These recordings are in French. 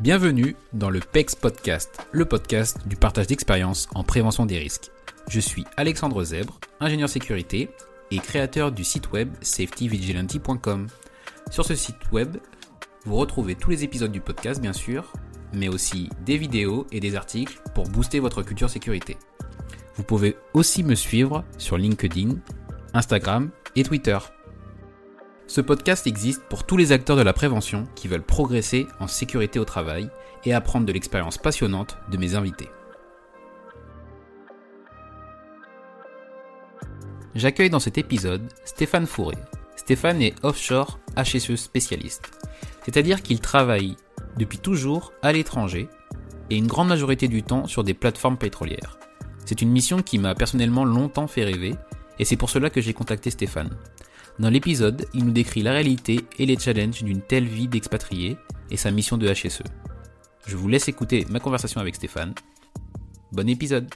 Bienvenue dans le PEX Podcast, le podcast du partage d'expériences en prévention des risques. Je suis Alexandre Zèbre, ingénieur sécurité et créateur du site web safetyvigilante.com. Sur ce site web, vous retrouvez tous les épisodes du podcast bien sûr, mais aussi des vidéos et des articles pour booster votre culture sécurité. Vous pouvez aussi me suivre sur LinkedIn, Instagram et Twitter. Ce podcast existe pour tous les acteurs de la prévention qui veulent progresser en sécurité au travail et apprendre de l'expérience passionnante de mes invités. J'accueille dans cet épisode Stéphane Fourré. Stéphane est offshore HSE spécialiste, c'est-à-dire qu'il travaille depuis toujours à l'étranger et une grande majorité du temps sur des plateformes pétrolières. C'est une mission qui m'a personnellement longtemps fait rêver et c'est pour cela que j'ai contacté Stéphane. Dans l'épisode, il nous décrit la réalité et les challenges d'une telle vie d'expatrié et sa mission de HSE. Je vous laisse écouter ma conversation avec Stéphane. Bon épisode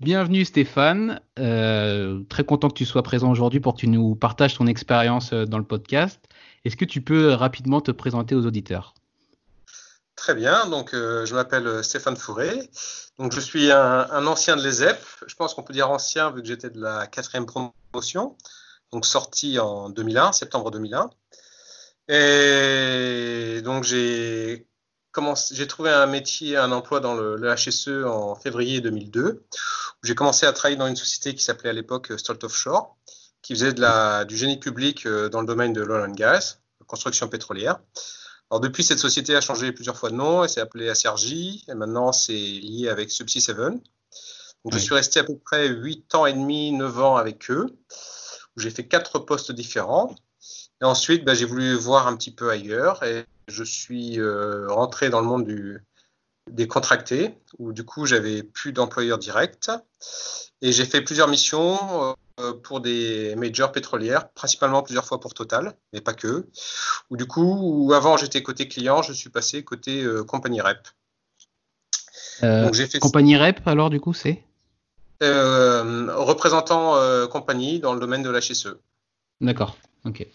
Bienvenue Stéphane, euh, très content que tu sois présent aujourd'hui pour que tu nous partages ton expérience euh, dans le podcast. Est-ce que tu peux rapidement te présenter aux auditeurs? Très bien, donc euh, je m'appelle Stéphane Fourré, donc je suis un, ancien de l'ESEP, je pense qu'on peut dire ancien vu que j'étais de la quatrième promotion, donc sorti en 2001, septembre 2001. Et donc j'ai j'ai trouvé un métier, un emploi dans le, HSE en février 2002. J'ai commencé à travailler dans une société qui s'appelait à l'époque Stolt Offshore, qui faisait de la, du génie public euh, dans le domaine de l'oil and gas, construction pétrolière. Alors depuis, cette société a changé plusieurs fois de nom, elle s'est appelée ACRJ, et maintenant c'est lié avec Subsea 7. Donc je suis resté à peu près 8 ans et demi, 9 ans avec eux, où j'ai fait quatre postes différents. Et ensuite, ben, j'ai voulu voir un petit peu ailleurs, et je suis euh, rentré dans le monde du, des contractés, où du coup j'avais plus d'employeurs directs. Et j'ai fait plusieurs missions euh, pour des majors pétrolières, principalement plusieurs fois pour Total, mais pas que. Ou du coup, où avant j'étais côté client, je suis passé côté euh, compagnie REP. Donc, fait compagnie REP, alors du coup, c'est? Représentant compagnie dans le domaine de l'HSE. D'accord, ok.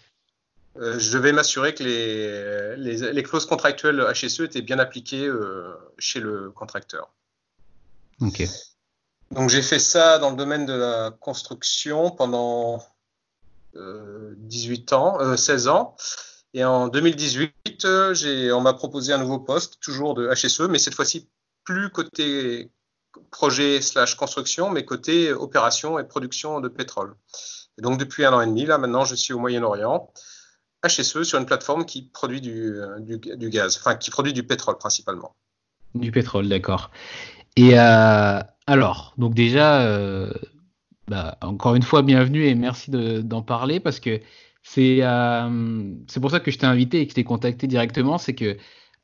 Euh, je vais m'assurer que les, clauses contractuelles HSE étaient bien appliquées euh, chez le contracteur. Ok. Donc j'ai fait ça dans le domaine de la construction pendant 18 euh, ans, 16 ans. Et en 2018, on m'a proposé un nouveau poste, toujours de HSE, mais cette fois-ci plus côté projet slash construction, mais côté opération et production de pétrole. Et donc depuis un an et demi, là maintenant, je suis au Moyen-Orient HSE sur une plateforme qui produit du, du, gaz, enfin qui produit du pétrole principalement. Du pétrole, d'accord. Et euh, alors, donc déjà, euh, bah, encore une fois, bienvenue et merci d'en parler parce que c'est euh, c'est pour ça que je t'ai invité et que je t'ai contacté directement. C'est que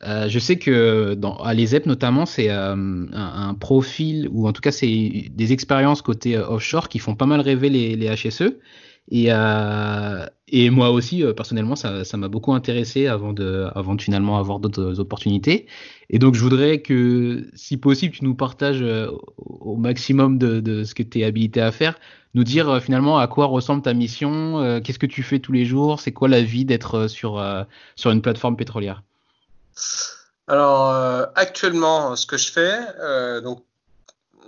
je sais que dans, à l'ESEP notamment, c'est un, profil ou en tout cas c'est des expériences côté offshore qui font pas mal rêver les, HSE. Et, euh, et moi aussi, euh, personnellement, ça, m'a beaucoup intéressé avant de, avant finalement avoir d'autres opportunités. Et donc, je voudrais que, si possible, tu nous partages euh, au maximum de, ce que tu es habilité à faire, nous dire finalement à quoi ressemble ta mission, qu'est-ce que tu fais tous les jours, c'est quoi la vie d'être sur, sur une plateforme pétrolière? Alors, actuellement, ce que je fais, donc,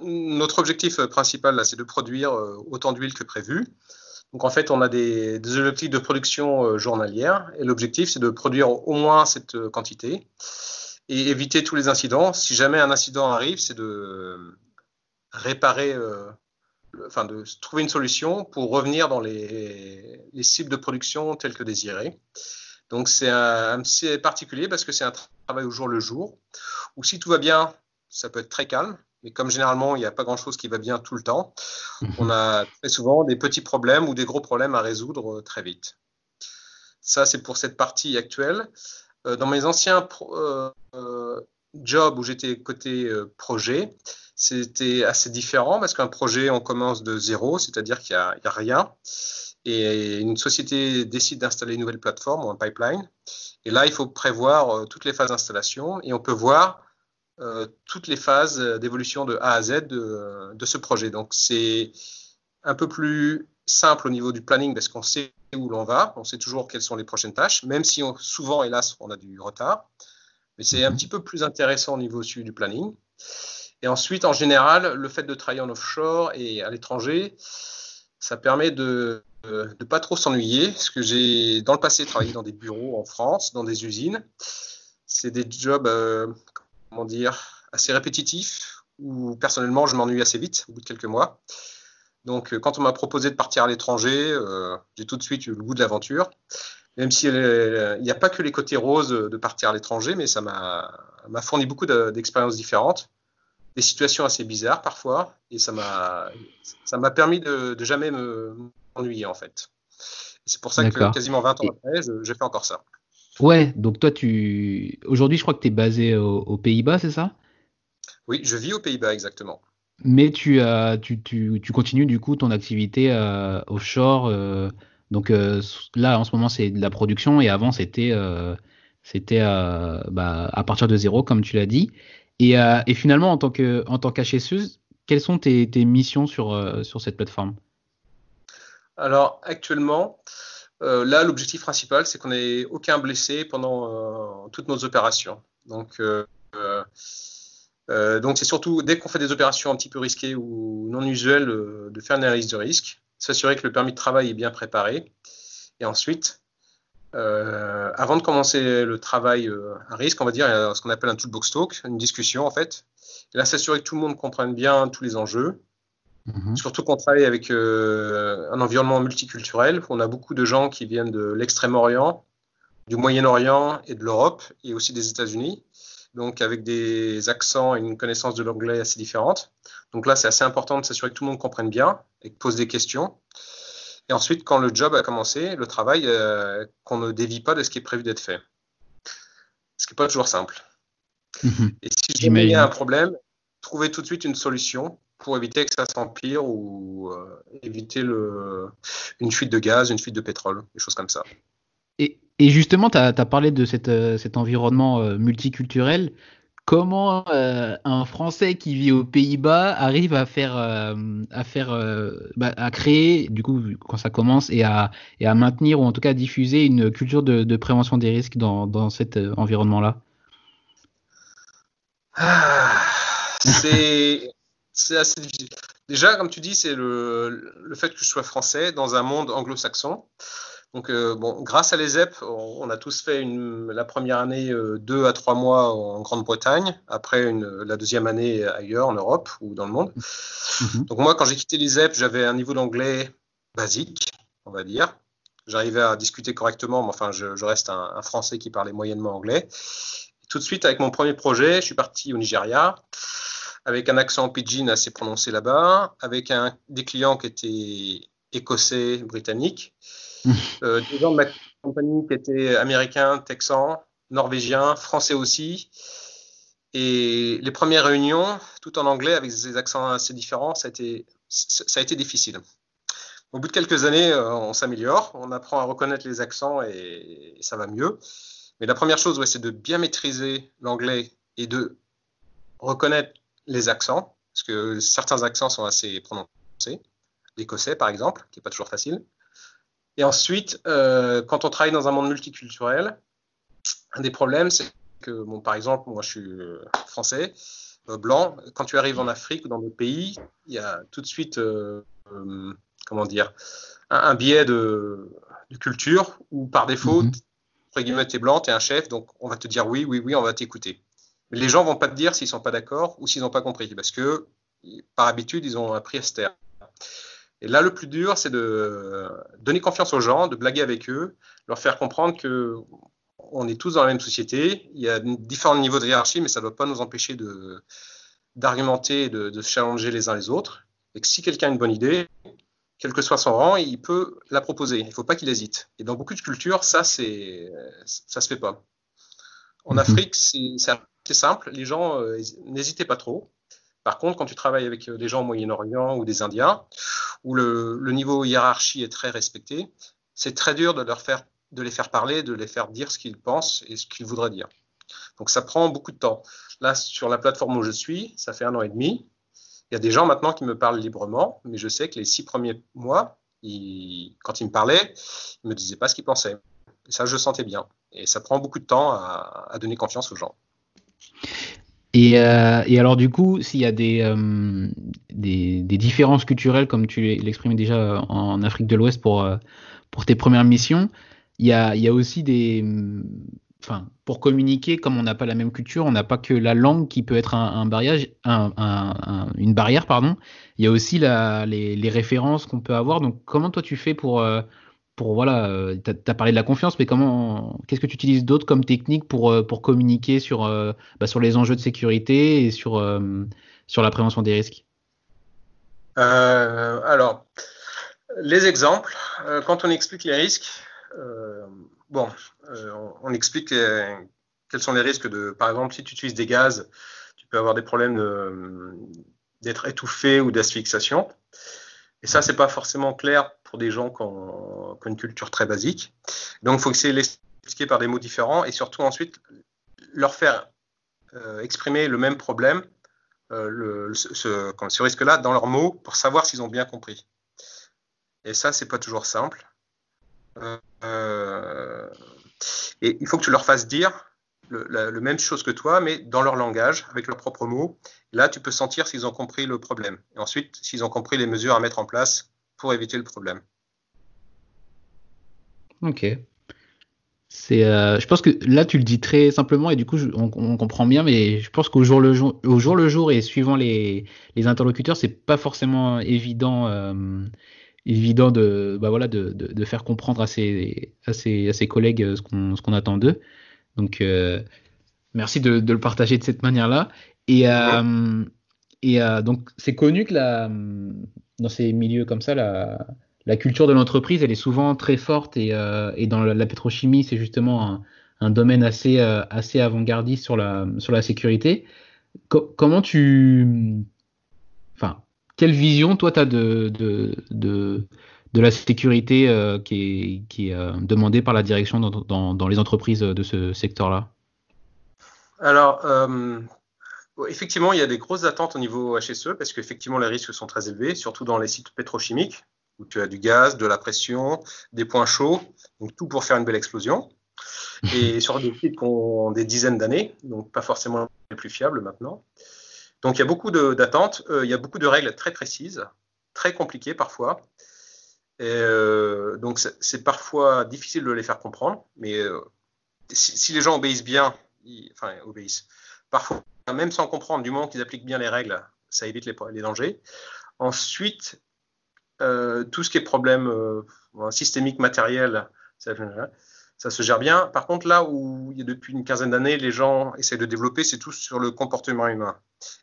notre objectif principal, là, c'est de produire autant d'huile que prévu. Donc en fait, on a des, objectifs de production euh, journalière et l'objectif, c'est de produire au moins cette euh, quantité et éviter tous les incidents. Si jamais un incident arrive, c'est de réparer, euh, enfin de trouver une solution pour revenir dans les, cibles de production telles que désirées. Donc c'est assez particulier parce que c'est un travail au jour le jour, où si tout va bien, ça peut être très calme. Mais comme généralement, il n'y a pas grand-chose qui va bien tout le temps, on a très souvent des petits problèmes ou des gros problèmes à résoudre très vite. Ça, c'est pour cette partie actuelle. Dans mes anciens jobs où j'étais côté projet, c'était assez différent parce qu'un projet, on commence de zéro, c'est-à-dire qu'il n'y a, a, rien. Et une société décide d'installer une nouvelle plateforme ou un pipeline. Et là, il faut prévoir euh, toutes les phases d'installation et on peut voir euh, toutes les phases d'évolution de A à Z de, de ce projet. Donc, c'est un peu plus simple au niveau du planning parce qu'on sait où l'on va, on sait toujours quelles sont les prochaines tâches, même si on, souvent, hélas, on a du retard. Mais c'est un mhm. petit peu plus intéressant au niveau du planning. Et ensuite, en général, le fait de travailler en offshore et à l'étranger, ça permet de ne pas trop s'ennuyer, parce que j'ai dans le passé travaillé dans des bureaux en France, dans des usines. C'est des jobs, euh, comment dire, assez répétitifs, où personnellement je m'ennuie assez vite, au bout de quelques mois. Donc, euh, quand on m'a proposé de partir à l'étranger, euh, j'ai tout de suite eu le goût de l'aventure. Même s'il n'y a pas que les côtés roses de partir à l'étranger, mais ça m'a fourni beaucoup d'expériences différentes des situations assez bizarres parfois, et ça m'a permis de, de jamais m'ennuyer en fait. C'est pour ça que quasiment 20 ans après, je, fais encore ça. Ouais, donc toi, tu aujourd'hui, je crois que tu es basé aux, Pays-Bas, c'est ça? Oui, je vis aux Pays-Bas exactement. Mais tu, as, tu, tu, tu, continues du coup ton activité euh, offshore. Euh, donc euh, là, en ce moment, c'est de la production et avant, c'était c'était bah, à partir de zéro, comme tu l'as dit. Et, finalement, en tant que en tant qu'HSE, quelles sont tes, missions sur, sur cette plateforme? Alors actuellement, euh, là, l'objectif principal, c'est qu'on n'ait aucun blessé pendant toutes nos opérations. Donc, donc c'est surtout dès qu'on fait des opérations un petit peu risquées ou non usuelles, de faire une analyse de risque, s'assurer que le permis de travail est bien préparé, et ensuite euh, avant de commencer le travail euh, à risque, on va dire, ce qu'on appelle un toolbox talk, une discussion en fait. Et là, s'assurer que tout le monde comprenne bien tous les enjeux. Mhm. Surtout qu'on travaille avec euh, un environnement multiculturel. On a beaucoup de gens qui viennent de l'Extrême-Orient, du Moyen-Orient et de l'Europe, et aussi des États-Unis. Donc avec des accents et une connaissance de l'anglais assez différentes. Donc là, c'est assez important de s'assurer que tout le monde comprenne bien et pose des questions. Et ensuite, quand le job a commencé, le travail, euh, qu'on ne dévie pas de ce qui est prévu d'être fait. Ce qui n'est pas toujours simple. Mhm. Et si il y a un problème, trouver tout de suite une solution pour éviter que ça s'empire ou euh, éviter le, une fuite de gaz, une fuite de pétrole, des choses comme ça. Et, et justement, tu as, parlé de cette, euh, cet environnement multiculturel comment euh, un Français qui vit aux Pays-Bas arrive à faire, euh, à faire, euh, bah, à créer, du coup, quand ça commence, et à, et à maintenir ou en tout cas diffuser une culture de, prévention des risques dans, dans cet environnement-là? Ah, C'est assez difficile. Déjà, comme tu dis, c'est le, le, fait que je sois français dans un monde anglo-saxon. Donc, euh, bon, grâce à l'ESEP, on, a tous fait une, la première année euh, deux à trois mois en Grande-Bretagne, après une, la deuxième année ailleurs en Europe ou dans le monde. Mhm. Donc, moi, quand j'ai quitté l'ESEP, j'avais un niveau d'anglais basique, on va dire. J'arrivais à discuter correctement, mais enfin, je, je reste un, un, Français qui parlait moyennement anglais. tout de suite, avec mon premier projet, je suis parti au Nigeria, avec un accent pidgin assez prononcé là-bas, avec un, des clients qui étaient écossais, britanniques euh, des gens de ma compagnie qui étaient américains, texans, norvégiens, français aussi. Et les premières réunions, tout en anglais, avec des accents assez différents, ça a été, ça a été difficile. Au bout de quelques années, euh, on s'améliore, on apprend à reconnaître les accents et, ça va mieux. Mais la première chose, ouais, c'est de bien maîtriser l'anglais et de reconnaître les accents, parce que certains accents sont assez prononcés. L'écossais, par exemple, qui n'est pas toujours facile. Et ensuite, euh, quand on travaille dans un monde multiculturel, un des problèmes, c'est que, bon, par exemple, moi je suis euh, français, euh, blanc, quand tu arrives en Afrique ou dans d'autres pays, il y a tout de suite, comment dire, un, biais de, culture où par défaut, mm tu es blanc, tu es un chef, donc on va te dire oui, oui, oui, on va t'écouter. Les gens vont pas te dire s'ils sont pas d'accord ou s'ils n'ont pas compris, parce que par habitude, ils ont appris à se taire. Et là, le plus dur, c'est de donner confiance aux gens, de blaguer avec eux, leur faire comprendre que on est tous dans la même société. Il y a différents niveaux de hiérarchie, mais ça ne doit pas nous empêcher de, d'argumenter, de, de challenger les uns les autres. Et que si quelqu'un a une bonne idée, quel que soit son rang, il peut la proposer. Il ne faut pas qu'il hésite. Et dans beaucoup de cultures, ça, c'est, ça se fait pas. En mhm. Afrique, c'est assez simple. Les gens euh, n'hésitaient pas trop. Par contre, quand tu travailles avec euh, des gens au Moyen-Orient ou des Indiens, où le, le, niveau hiérarchie est très respecté, c'est très dur de, leur faire, de les faire parler, de les faire dire ce qu'ils pensent et ce qu'ils voudraient dire. Donc ça prend beaucoup de temps. Là, sur la plateforme où je suis, ça fait un an et demi. Il y a des gens maintenant qui me parlent librement, mais je sais que les six premiers mois, quand ils me parlaient, ils ne me disaient pas ce qu'ils pensaient. Et ça, je sentais bien. Et ça prend beaucoup de temps à, donner confiance aux gens. Euh, et, alors du coup, s'il y a des, euh, des, différences culturelles, comme tu l'exprimais déjà en Afrique de l'Ouest pour, euh, pour tes premières missions, il y a, y a aussi des, enfin, pour communiquer, comme on n'a pas la même culture, on n'a pas que la langue qui peut être un, un, une barrière, pardon. Il y a aussi la, les, références qu'on peut avoir. Donc, comment toi tu fais pour, pour voilà, euh, tu as, parlé de la confiance, mais comment, qu'est-ce que tu utilises d'autre comme technique pour, euh, communiquer sur, bah, sur les enjeux de sécurité et sur, la prévention des risques? Alors, les exemples, quand on explique les risques, euh, on, explique quels sont les risques de, par exemple, si tu utilises des gaz, tu peux avoir des problèmes d'être étouffé ou d'asphyxiation. Et ça, c'est pas forcément clair pour des gens qui ont, une culture très basique. Donc, il faut essayer de l'expliquer par des mots différents et surtout ensuite leur faire euh, exprimer le même problème, euh, ce, risque-là, dans leurs mots pour savoir s'ils ont bien compris. Et ça, c'est pas toujours simple. Euh, et il faut que tu leur fasses dire le, même chose que toi, mais dans leur langage, avec leurs propres mots. Là, tu peux sentir s'ils ont compris le problème. Et ensuite, s'ils ont compris les mesures à mettre en place pour éviter le problème. Ok. C'est, euh, je pense que là, tu le dis très simplement et du coup, on, comprend bien, mais je pense qu'au jour le jour, au jour le jour et suivant les, les interlocuteurs, c'est pas forcément évident. Euh, évident de, bah voilà, de, de, faire comprendre à ses, à ses, à ses collègues euh, ce qu'on, ce qu'on attend d'eux. Donc, euh, merci de, de, le partager de cette manière-là. Et, et donc, c'est connu que la, dans ces milieux comme ça, la, la culture de l'entreprise, elle est souvent très forte. Et, et dans la, pétrochimie, c'est justement un, domaine assez, assez avant-gardiste sur la, sur la sécurité. comment tu. Enfin, quelle vision, toi, tu as de, de, de, de, la sécurité euh, qui est, qui est euh, demandée par la direction dans, dans, dans, les entreprises de ce secteur-là? Alors, euh, effectivement, il y a des grosses attentes au niveau HSE parce qu'effectivement, les risques sont très élevés, surtout dans les sites pétrochimiques où tu as du gaz, de la pression, des points chauds, donc tout pour faire une belle explosion. Et sur des sites qui ont des dizaines d'années, donc pas forcément les plus fiables maintenant. Donc il y a beaucoup d'attentes, euh, il y a beaucoup de règles très précises, très compliquées parfois. Et, euh, donc c'est parfois difficile de les faire comprendre, mais euh, si, les gens obéissent bien, enfin obéissent, parfois même sans comprendre, du moment qu'ils appliquent bien les règles, ça évite les, les dangers. Ensuite, tout ce qui est problème systémique matériel, ça, ça se gère bien. Par contre, là où il y a depuis une quinzaine d'années, les gens essaient de développer, c'est tout sur le comportement humain.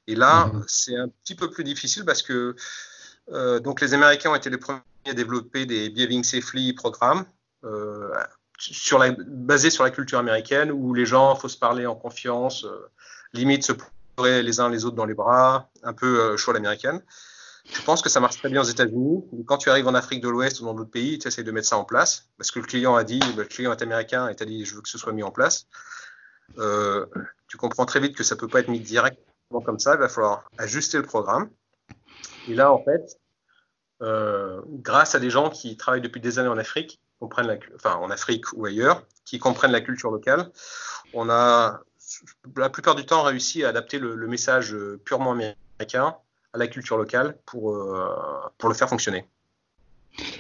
Et là, mhm. c'est un petit peu plus difficile parce que euh, donc les Américains ont été les premiers à développer des Behaving Safely programmes euh, sur la, basés sur la culture américaine où les gens, faut se parler en confiance, euh, limite se pleurer les uns les autres dans les bras, un peu euh, chaud à l'américaine. Je pense que ça marche très bien aux États-Unis. Quand tu arrives en Afrique de l'Ouest ou dans d'autres pays, tu essaies de mettre ça en place parce que le client a dit, le client est américain et t'a dit, je veux que ce soit mis en place. Euh, tu comprends très vite que ça peut pas être mis directement comme ça. Il va falloir ajuster le programme. Et là, en fait, euh, grâce à des gens qui travaillent depuis des années en Afrique, comprennent la, enfin en Afrique ou ailleurs, qui comprennent la culture locale, on a la plupart du temps réussi à adapter le, le message purement américain à la culture locale pour, euh, pour le faire fonctionner.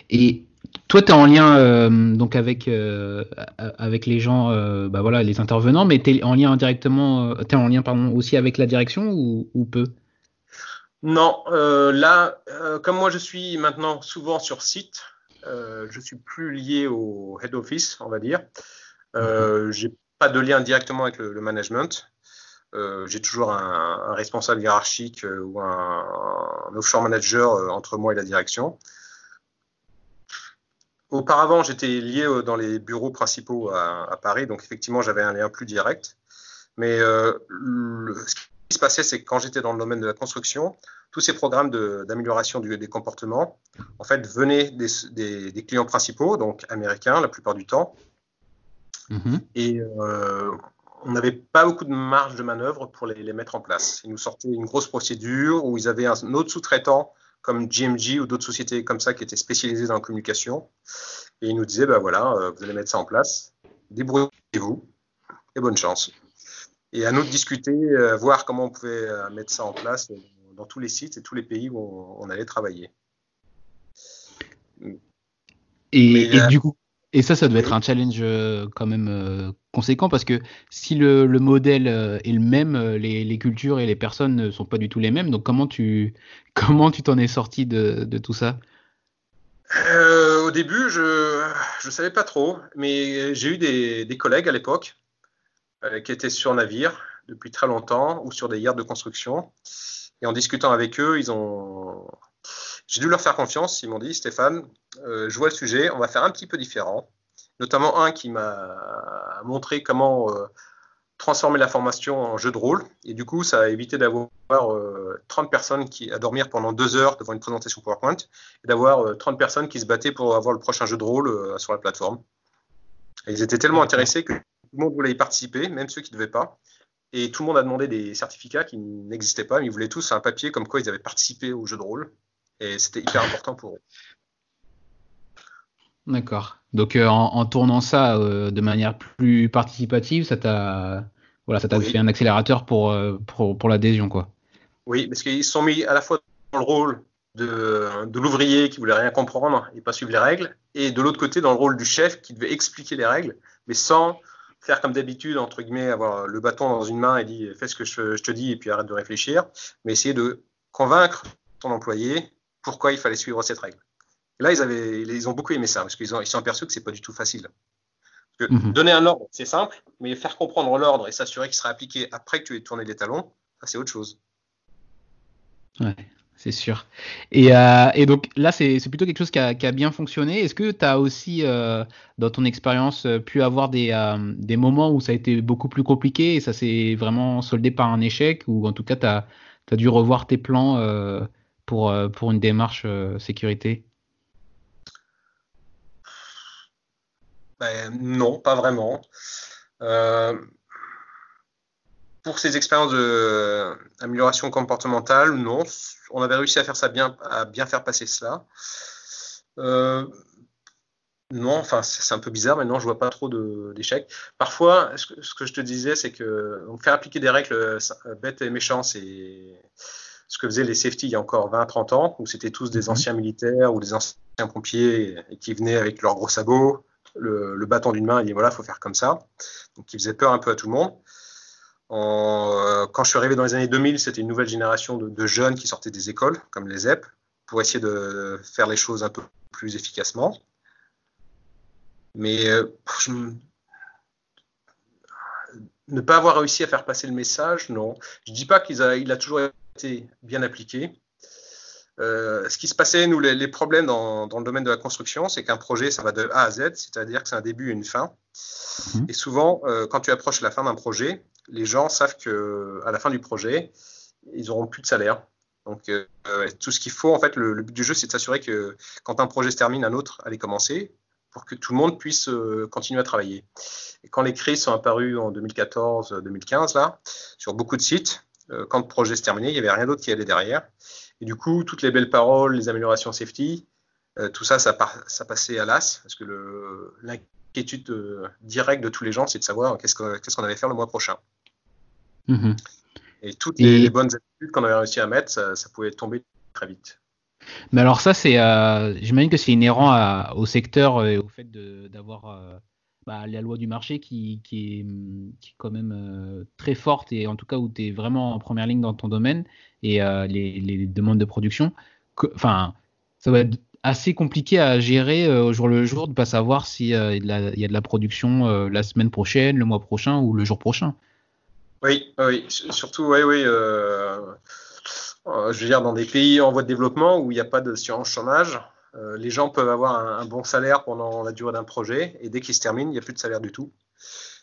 Et toi, tu es en lien euh, donc avec, euh, avec les gens, bah voilà, les intervenants, mais tu es en lien indirectement, es en lien pardon, aussi avec la direction ou, ou peu? Non, là, comme moi je suis maintenant souvent sur site, je suis plus lié au head office, on va dire. Euh, J'ai pas de lien directement avec le, management. j'ai toujours un, responsable hiérarchique ou un, offshore manager entre moi et la direction. Auparavant, j'étais lié dans les bureaux principaux à, Paris, donc effectivement, j'avais un lien plus direct. Mais ce qui se passait, c'est que quand j'étais dans le domaine de la construction, tous ces programmes d'amélioration des comportements, en fait, venaient des, clients principaux, donc américains la plupart du temps. Mm-hmm. Et euh, on n'avait pas beaucoup de marge de manœuvre pour les, mettre en place. Ils nous sortaient une grosse procédure où ils avaient un autre sous-traitant comme GMG ou d'autres sociétés comme ça qui étaient spécialisées dans la communication. Et ils nous disaient, ben voilà, euh, vous allez mettre ça en place, débrouillez-vous et bonne chance. Et à nous de discuter, euh, voir comment on pouvait mettre ça en place dans tous les sites et tous les pays où on, allait travailler. Et, euh, du coup, et ça, ça doit être un challenge euh, quand même euh, conséquent parce que si le, modèle est le même, les, cultures et les personnes ne sont pas du tout les mêmes. Donc comment tu comment tu t'en es sorti de, tout ça? Au début, je ne savais pas trop, mais j'ai eu des, des, collègues à l'époque qui étaient sur navire depuis très longtemps ou sur des yards de construction et en discutant avec eux, ils ont. J'ai dû leur faire confiance. Ils m'ont dit Stéphane, euh, je vois le sujet, on va faire un petit peu différent. Notamment un qui m'a montré comment euh, transformer la formation en jeu de rôle. Et du coup, ça a évité d'avoir 30 euh, personnes qui, à dormir pendant deux heures devant une présentation PowerPoint et d'avoir 30 personnes qui se battaient pour avoir le prochain jeu de rôle sur la plateforme. Et ils étaient tellement intéressés que tout le monde voulait y participer, même ceux qui ne devaient pas. Et tout le monde a demandé des certificats qui n'existaient pas, mais ils voulaient tous un papier comme quoi ils avaient participé au jeu de rôle. Et c'était hyper important pour eux. D'accord. Donc euh, en, tournant ça euh, de manière plus participative, ça t'a voilà, ça t'a fait un accélérateur pour, euh, pour, pour l'adhésion, quoi. Oui, parce qu'ils se sont mis à la fois dans le rôle de, de l'ouvrier qui voulait rien comprendre et pas suivre les règles, et de l'autre côté dans le rôle du chef qui devait expliquer les règles, mais sans faire comme d'habitude, entre guillemets, avoir le bâton dans une main et dire fais ce que je, te dis et puis arrête de réfléchir, mais essayer de convaincre ton employé pourquoi il fallait suivre cette règle. là, ils, avaient, ils ont beaucoup aimé ça parce qu'ils ils sont aperçus que c'est pas du tout facile. Mhm. Donner un ordre, c'est simple, mais faire comprendre l'ordre et s'assurer qu'il sera appliqué après que tu aies tourné les talons, c'est autre chose. Ouais c'est sûr. Et, euh, et, donc là, c'est plutôt quelque chose qui a, qui a bien fonctionné. Est-ce que tu as aussi, euh, dans ton expérience, euh, pu avoir des, des, moments où ça a été beaucoup plus compliqué et ça s'est vraiment soldé par un échec ou en tout cas, tu as, as, dû revoir tes plans pour, pour une démarche sécurité? Ben, Non, pas vraiment pour ces expériences d'amélioration comportementale, non. On avait réussi à faire ça bien, à bien faire passer cela. Euh, non, enfin, c'est un peu bizarre, mais non, je vois pas trop d'échecs. Parfois, ce que, je te disais, c'est que faire appliquer des règles euh, bêtes et méchantes, c'est ce que faisaient les safety il y a encore 20-30 ans, où c'était tous des mhm. anciens militaires ou des anciens pompiers et qui venaient avec leurs gros sabots, le, bâton d'une main, et disaient voilà, il faut faire comme ça. Donc, ils faisaient peur un peu à tout le monde. Euh, quand je suis arrivé dans les années 2000, c'était une nouvelle génération de, jeunes qui sortaient des écoles, comme les EP, pour essayer de faire les choses un peu plus efficacement. Mais euh, ne pas avoir réussi à faire passer le message, non. Je ne dis pas qu'il a, il a toujours été bien appliqué. Euh, ce qui se passait, nous, les, problèmes dans, dans, le domaine de la construction, c'est qu'un projet, ça va de A à Z, c'est-à-dire que c'est un début et une fin. Mhm. Et souvent, quand tu approches la fin d'un projet, les gens savent que à la fin du projet, ils auront plus de salaire. Donc euh, tout ce qu'il faut, en fait, le, but du jeu, c'est de s'assurer que quand un projet se termine, un autre allait commencer pour que tout le monde puisse euh, continuer à travailler. Et quand les crises sont apparues en 2014-2015, là, sur beaucoup de sites, euh, quand le projet se terminait, il n'y avait rien d'autre qui allait derrière. Et du coup, toutes les belles paroles, les améliorations safety, tout ça, ça, ça, passait à l'as, parce que l'inquiétude directe de tous les gens, c'est de savoir qu'est-ce qu'on allait faire le mois prochain. Mhm. Et toutes les, bonnes habitudes qu'on avait réussi à mettre, ça, pouvait tomber très vite. Mais alors ça, c'est, euh, j'imagine que c'est inhérent au secteur et au fait d'avoir euh, bah, la loi du marché qui, qui, est, quand même euh, très forte et en tout cas où tu es vraiment en première ligne dans ton domaine et les, demandes de production. Enfin, ça va être assez compliqué à gérer au jour le jour de pas savoir s'il y, y, a de la production la semaine prochaine, le mois prochain ou le jour prochain. Oui, oui, surtout, oui, oui. Euh, euh, je veux dire, dans des pays en voie de développement où il n'y a pas de chômage, euh, les gens peuvent avoir un, bon salaire pendant la durée d'un projet et dès qu'il se termine, il n'y a plus de salaire du tout.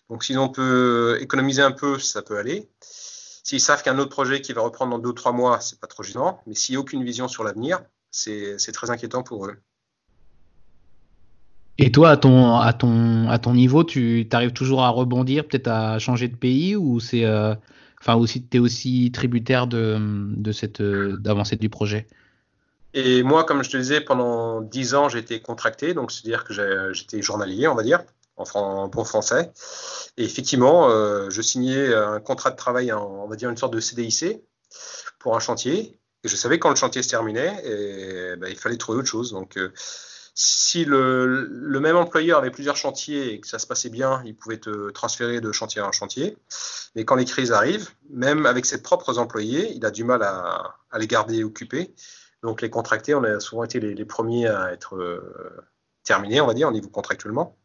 Donc, si on peut économiser un peu, ça peut aller. S'ils savent qu'un autre projet qui va reprendre dans deux ou trois mois, c'est pas trop gênant. Mais s'il n'y a aucune vision sur l'avenir, c'est très inquiétant pour eux. Et toi, à ton, à à ton niveau, tu arrives toujours à rebondir, peut-être à changer de pays ou c'est, euh, enfin tu es aussi tributaire de, de cette euh, d'avancée du projet? Et moi, comme je te disais, pendant dix ans, j'étais contracté, donc c'est-à-dire que j'étais journalier, on va dire, en, bon français. Et effectivement, euh, je signais un contrat de travail, on va dire une sorte de CDIC pour un chantier. Et je savais quand le chantier se terminait, ben, il fallait trouver autre chose. Donc si le, même employeur avait plusieurs chantiers et que ça se passait bien, il pouvait te transférer de chantier à un chantier. Mais quand les crises arrivent, même avec ses propres employés, il a du mal à, les garder occupés. Donc les contractés, on a souvent été les, premiers à être euh, terminés, on va dire, au niveau contractuellement.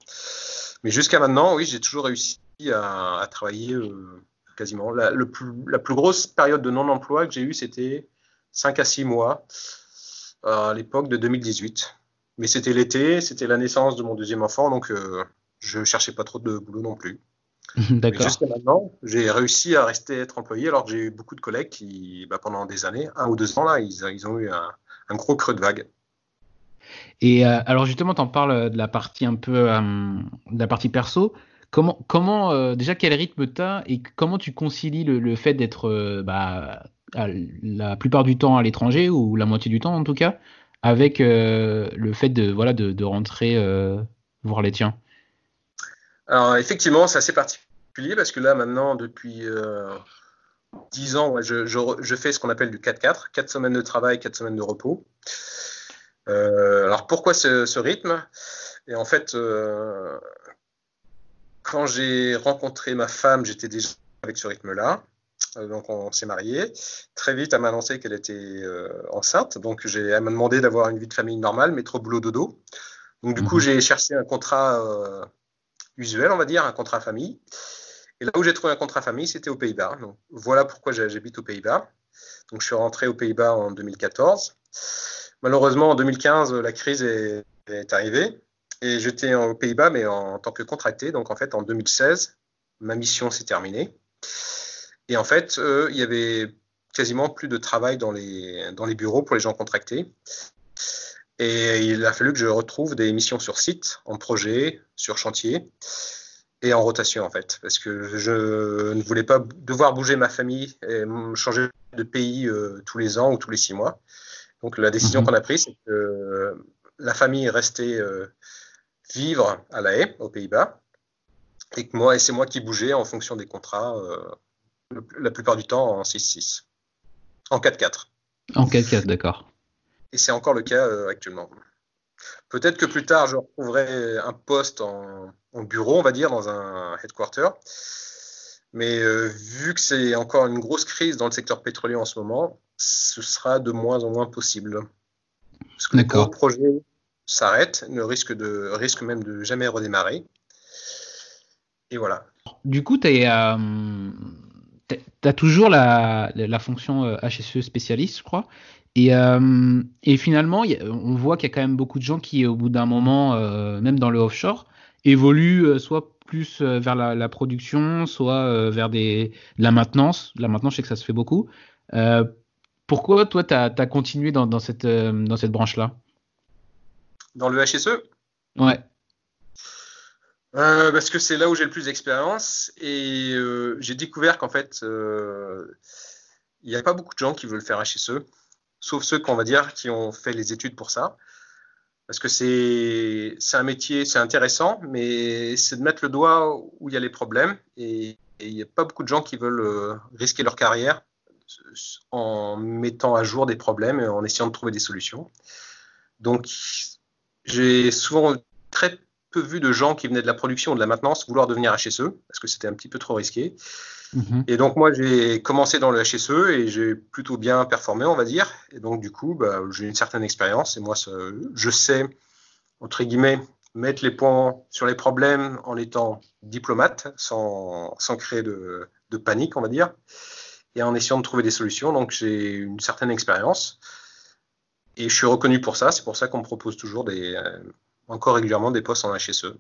Mais jusqu'à maintenant, oui, j'ai toujours réussi à, travailler euh, quasiment. La, plus grosse période de non-emploi que j'ai eue, c'était 5 à 6 mois à l'époque de 2018. Mais c'était l'été, c'était la naissance de mon deuxième enfant, donc euh, je cherchais pas trop de boulot non plus. D'accord. Jusqu'à maintenant, j'ai réussi à rester être employé alors que j'ai eu beaucoup de collègues qui, bah, pendant des années, un ou deux ans, là, ils, ils ont eu un, gros creux de vague. Et euh, alors justement, tu en parles de la partie un peu euh, de la partie perso. Comment, comment euh, déjà quel rythme tu as et comment tu concilies le, le fait d'être bah, la plupart du temps à l'étranger ou la moitié du temps en tout cas avec euh, le fait de, voilà, de, rentrer euh, voir les tiens? Alors effectivement, c'est assez particulier parce que là maintenant, depuis euh, 10 ans, je, je, fais ce qu'on appelle du 4-4, 4 semaines de travail, 4 semaines de repos. Euh, alors pourquoi ce, ce rythme? Et en fait, quand j'ai rencontré ma femme, j'étais déjà avec ce rythme-là. Euh, donc on s'est marié. Très vite, elle m'a annoncé qu'elle était euh, enceinte. Donc elle m'a demandé d'avoir une vie de famille normale, mais trop boulot dodo. Donc du coup, mhm. j'ai cherché un contrat euh, usuel, on va dire, un contrat famille. Et là où j'ai trouvé un contrat famille, c'était aux Pays-Bas. Donc voilà pourquoi j'habite aux Pays-Bas. Donc je suis rentré aux Pays-Bas en 2014. Malheureusement, en 2015, la crise est, arrivée. Et j'étais aux Pays-Bas, mais en, tant que contracté. Donc en fait, en 2016, ma mission s'est terminée. Et en fait, euh, il y avait quasiment plus de travail dans les bureaux pour les gens contractés. Et il a fallu que je retrouve des missions sur site, en projet, sur chantier et en rotation en fait, parce que je ne voulais pas devoir bouger ma famille et changer de pays euh, tous les ans ou tous les six mois. Donc la décision mhm. qu'on a prise, c'est que la famille restait euh, vivre à La Haye, aux Pays-Bas, et que moi, et c'est moi qui bougeais en fonction des contrats la plupart du temps en 6-6. En 4-4. En 4-4, d'accord. Et c'est encore le cas euh, actuellement. Peut-être que plus tard, je retrouverai un poste en, bureau, on va dire, dans un headquarter. Mais euh, vu que c'est encore une grosse crise dans le secteur pétrolier en ce moment, ce sera de moins en moins possible. Parce que le projet s'arrête, ne risque, de, risque même de jamais redémarrer. Et voilà. Du coup, tu tu as toujours la, fonction HSE euh, spécialiste, je crois. Et, euh, finalement, on voit qu'il y a quand même beaucoup de gens qui, au bout d'un moment, euh, même dans le offshore, évoluent soit plus vers la, production, soit vers des, la maintenance. La maintenance, je sais que ça se fait beaucoup. pourquoi, toi, tu as, continué dans, cette, dans cette branche-là? Dans le HSE Ouais. Euh, parce que c'est là où j'ai le plus d'expérience et euh, j'ai découvert qu'en fait, euh, il n'y a pas beaucoup de gens qui veulent faire HSE, sauf ceux qu'on va dire qui ont fait les études pour ça. Parce que c'est un métier, c'est intéressant, mais c'est de mettre le doigt où il y a les problèmes et il n'y a pas beaucoup de gens qui veulent risquer leur carrière en mettant à jour des problèmes et en essayant de trouver des solutions. Donc, j'ai souvent très peu vu de gens qui venaient de la production ou de la maintenance vouloir devenir HSE, parce que c'était un petit peu trop risqué. Mhm. Et donc moi, j'ai commencé dans le HSE et j'ai plutôt bien performé, on va dire. Et donc du coup, bah, j'ai une certaine expérience et moi, je sais, entre guillemets, mettre les points sur les problèmes en étant diplomate, sans, sans créer de, de panique, on va dire, et en essayant de trouver des solutions. Donc j'ai une certaine expérience et je suis reconnu pour ça. C'est pour ça qu'on me propose toujours des, encore régulièrement des postes en HSE.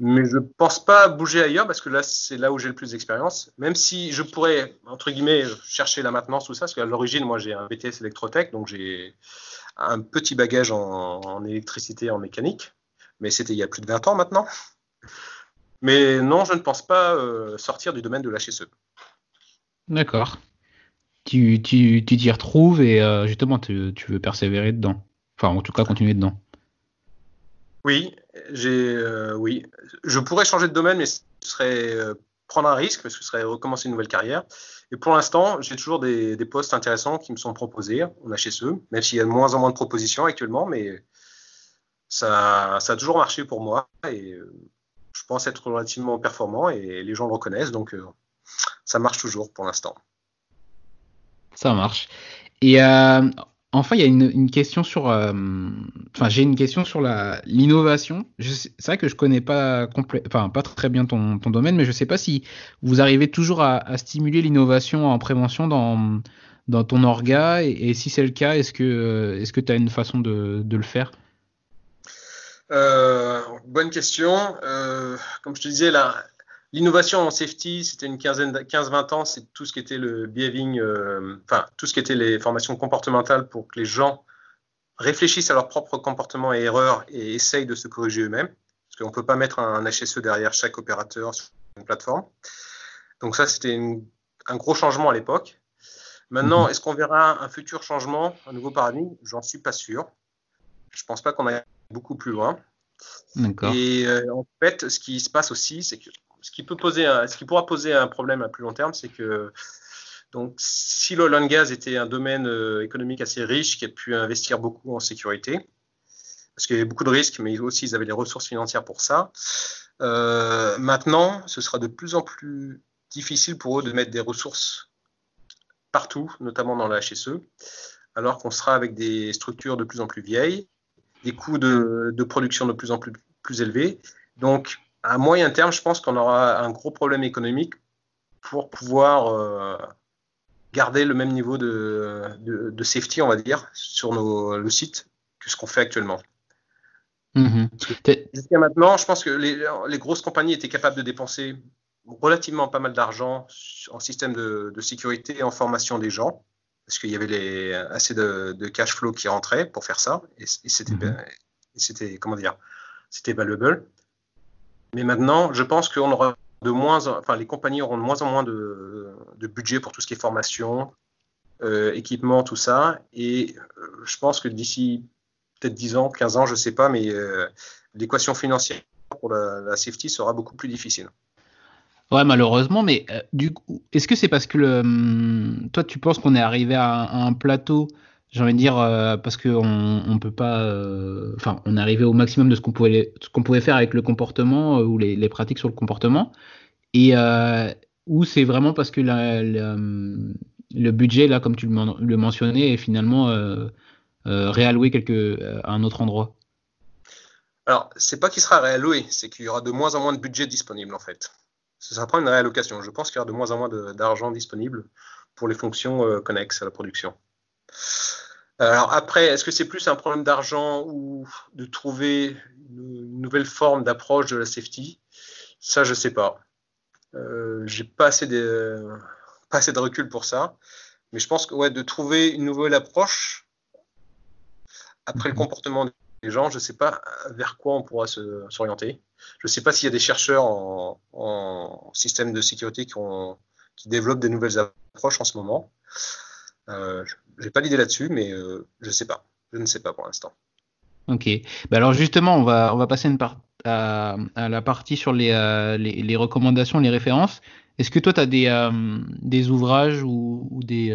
Mais je ne pense pas bouger ailleurs parce que là, c'est là où j'ai le plus d'expérience. Même si je pourrais, entre guillemets, chercher la maintenance, tout ça, parce qu'à l'origine, moi, j'ai un BTS électrotech, donc j'ai un petit bagage en, électricité, en mécanique. Mais c'était il y a plus de 20 ans maintenant. Mais non, je ne pense pas euh, sortir du domaine de l'HSE. D'accord. Tu t'y tu, retrouves et euh, justement, tu, tu veux persévérer dedans. Enfin, en tout cas, continuer dedans. Oui, j'ai, euh, oui. Je pourrais changer de domaine, mais ce serait euh, prendre un risque, parce que ce serait recommencer une nouvelle carrière. Et pour l'instant, j'ai toujours des, postes intéressants qui me sont proposés on a chez eux, même s'il y a de moins en moins de propositions actuellement, mais ça, ça a toujours marché pour moi et euh, je pense être relativement performant et les gens le reconnaissent, donc ça marche toujours pour l'instant. Ça marche. Et Enfin, il y a une, question sur, euh, enfin, j'ai une question sur l'innovation. C'est vrai que je connais pas enfin, pas très bien ton, domaine, mais je sais pas si vous arrivez toujours à, stimuler l'innovation en prévention dans, dans ton orga, et, si c'est le cas, est-ce que, est-ce que tu as une façon de, le faire? Euh, Bonne question. Euh, comme je te disais, là, L'innovation en safety, c'était une quinzaine, 15-20 ans, c'est tout ce qui était le behaving, euh, enfin, tout ce qui était les formations comportementales pour que les gens réfléchissent à leur propre comportement et erreurs et essayent de se corriger eux-mêmes. Parce qu'on ne peut pas mettre un HSE derrière chaque opérateur sur une plateforme. Donc ça, c'était un gros changement à l'époque. Maintenant, mhm. est-ce qu'on verra un futur changement, un nouveau paradigme? J'en suis pas sûr. Je ne pense pas qu'on aille beaucoup plus loin. Et euh, en fait, ce qui se passe aussi, c'est que ce qui peut poser, ce qui pourra poser un problème à plus long terme, c'est que donc si l'oil and gas était un domaine euh, économique assez riche qui a pu investir beaucoup en sécurité, parce qu'il y avait beaucoup de risques, mais aussi ils avaient les ressources financières pour ça. Euh, maintenant, ce sera de plus en plus difficile pour eux de mettre des ressources partout, notamment dans la HSE, alors qu'on sera avec des structures de plus en plus vieilles, des coûts de, production de plus en plus, plus élevés. Donc, à moyen terme, je pense qu'on aura un gros problème économique pour pouvoir euh, garder le même niveau de, de, safety, on va dire, sur nos, le site que ce qu'on fait actuellement. Mm-hmm. Jusqu'à maintenant, je pense que les, les, grosses compagnies étaient capables de dépenser relativement pas mal d'argent en système de, de, sécurité et en formation des gens, parce qu'il y avait les, assez de, de, cash flow qui rentrait pour faire ça, et, c'était, mm-hmm. c'était comment dire, c'était valuable. Mais maintenant, je pense qu'on aura de moins, enfin, les compagnies auront de moins en moins de, budget pour tout ce qui est formation, euh, équipement, tout ça. Et euh, je pense que d'ici peut-être 10 ans, 15 ans, je ne sais pas, mais euh, l'équation financière pour la, safety sera beaucoup plus difficile. Ouais, malheureusement, mais du coup, est-ce que c'est parce que hum, toi, tu penses qu'on est arrivé à un plateau j'ai envie de dire euh, parce qu'on on peut pas euh, enfin on est arrivé au maximum de ce qu'on pouvait ce faire avec le comportement euh, ou les, pratiques sur le comportement. Et ou c'est vraiment parce que le budget là comme tu le, mentionnais est finalement réalloué quelque à un autre endroit. Alors c'est pas qu'il sera réalloué c'est qu'il y aura de moins en moins de budget disponible en fait. Ça sera pas une réallocation. Je pense qu'il y aura de moins en moins d'argent disponible pour les fonctions connexes à la production alors après, est-ce que c'est plus un problème d'argent ou de trouver une nouvelle forme d'approche de la safety? Ça, je ne sais pas. Euh, j'ai pas assez de pas assez de recul pour ça, mais je pense que ouais, de trouver une nouvelle approche après le mhm. comportement des gens, je ne sais pas vers quoi on pourra s'orienter. Je ne sais pas s'il y a des chercheurs en, système de sécurité qui, ont, qui développent des nouvelles approches en ce moment. Euh, j'ai pas d'idée là-dessus, mais euh, je sais pas. Je ne sais pas pour l'instant. Ok. Bah alors justement, on va, on va passer une à, la partie sur les, euh, les, recommandations, les références. Est-ce que toi, tu as des, euh, des ouvrages ou, ou des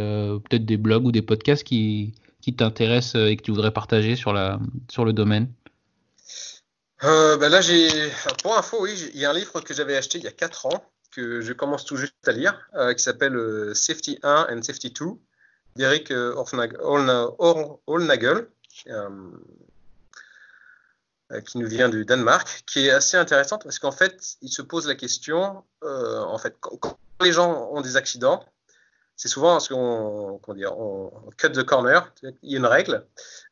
peut-être des blogs ou des podcasts qui, qui t'intéressent et que tu voudrais partager sur, la, sur le domaine? Bah là, j'ai pour info, oui, il y a un livre que j'avais acheté il y a 4 ans que je commence tout juste à lire, qui s'appelle Safety 1 and Safety 2 d'Eric Olnagel. Euh, euh, qui nous vient du Danemark, qui est assez intéressante parce qu'en fait, il se pose la question, euh, en fait, quand, les gens ont des accidents, c'est souvent ce qu'on on, on cut the corner, il y a une règle,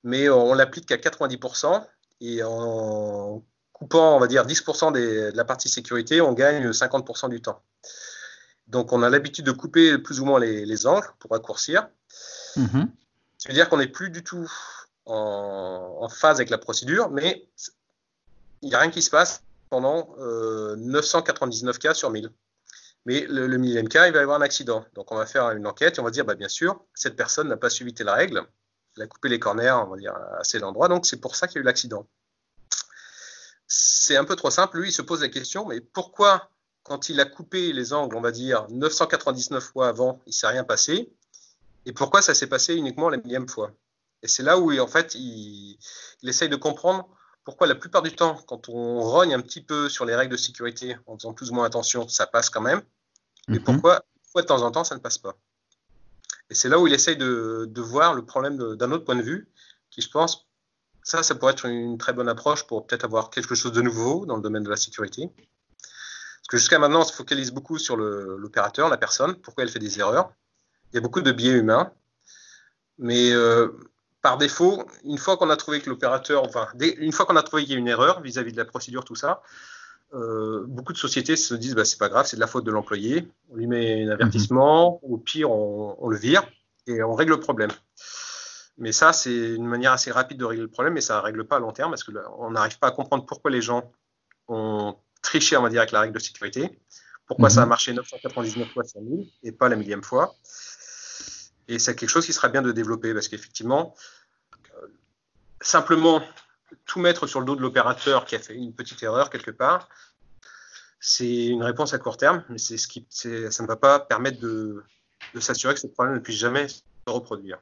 mais on l'applique qu'à 90%, et en coupant, on va dire, 10% de la partie sécurité, on gagne 50% du temps. Donc on a l'habitude de couper plus ou moins les, angles pour raccourcir. Mm-hmm. Ça veut dire qu'on n'est plus du tout en, phase avec la procédure, mais il n'y a rien qui se passe pendant 999 euh, cas sur 1000. Mais le, millième cas, il va y avoir un accident. Donc on va faire une enquête et on va dire, bah, bien sûr, cette personne n'a pas suivi telle règle. Elle a coupé les corners, on va dire, à cet endroit. Donc c'est pour ça qu'il y a eu l'accident. C'est un peu trop simple. Lui, il se pose la question, mais pourquoi, quand il a coupé les angles, on va dire, 999 fois avant, il ne s'est rien passé? Et pourquoi ça s'est passé uniquement la millième fois? Et c'est là où, en fait, il, il essaye de comprendre pourquoi la plupart du temps, quand on rogne un petit peu sur les règles de sécurité en faisant plus ou moins attention, ça passe quand même. Mais mhm. pourquoi, de temps en temps, ça ne passe pas? Et c'est là où il essaye de, voir le problème d'un autre point de vue, qui je pense, ça, ça pourrait être une très bonne approche pour peut-être avoir quelque chose de nouveau dans le domaine de la sécurité. Parce que jusqu'à maintenant, on se focalise beaucoup sur l'opérateur, la personne, pourquoi elle fait des erreurs. Il y a beaucoup de biais humains. Mais euh, par défaut, une fois qu'on a trouvé que l'opérateur, enfin, une fois qu'on a trouvé qu'il y a une erreur vis-à-vis de la procédure, tout ça, euh, beaucoup de sociétés se disent bah, c'est pas grave, c'est de la faute de l'employé, on lui met un avertissement, mhm. au pire, on, le vire et on règle le problème. Mais ça, c'est une manière assez rapide de régler le problème, mais ça ne règle pas à long terme parce qu'on n'arrive pas à comprendre pourquoi les gens ont triché, on va dire, avec la règle de sécurité, pourquoi ça a mhm. marché 999 fois sur 1000 et pas la millième fois. Et c'est quelque chose qui sera bien de développer parce qu'effectivement, euh, simplement tout mettre sur le dos de l'opérateur qui a fait une petite erreur quelque part, c'est une réponse à court terme, mais ça ne va pas permettre de, s'assurer que ce problème ne puisse jamais se reproduire.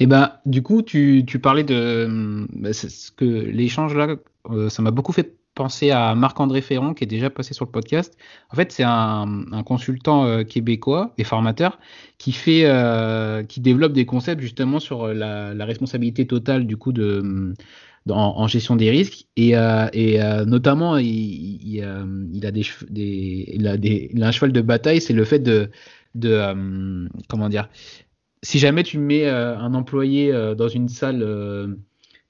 Et eh ben, du coup, tu, parlais de bah, ce que l'échange là, euh, ça m'a beaucoup fait penser à Marc-André Ferron qui est déjà passé sur le podcast. En fait, c'est un, consultant euh, québécois et formateur qui fait, euh, qui développe des concepts justement sur la, responsabilité totale du coup de en, gestion des risques et, euh, notamment il, a des, il a des il a un cheval de bataille, c'est le fait de de comment dire si jamais tu mets un employé dans une salle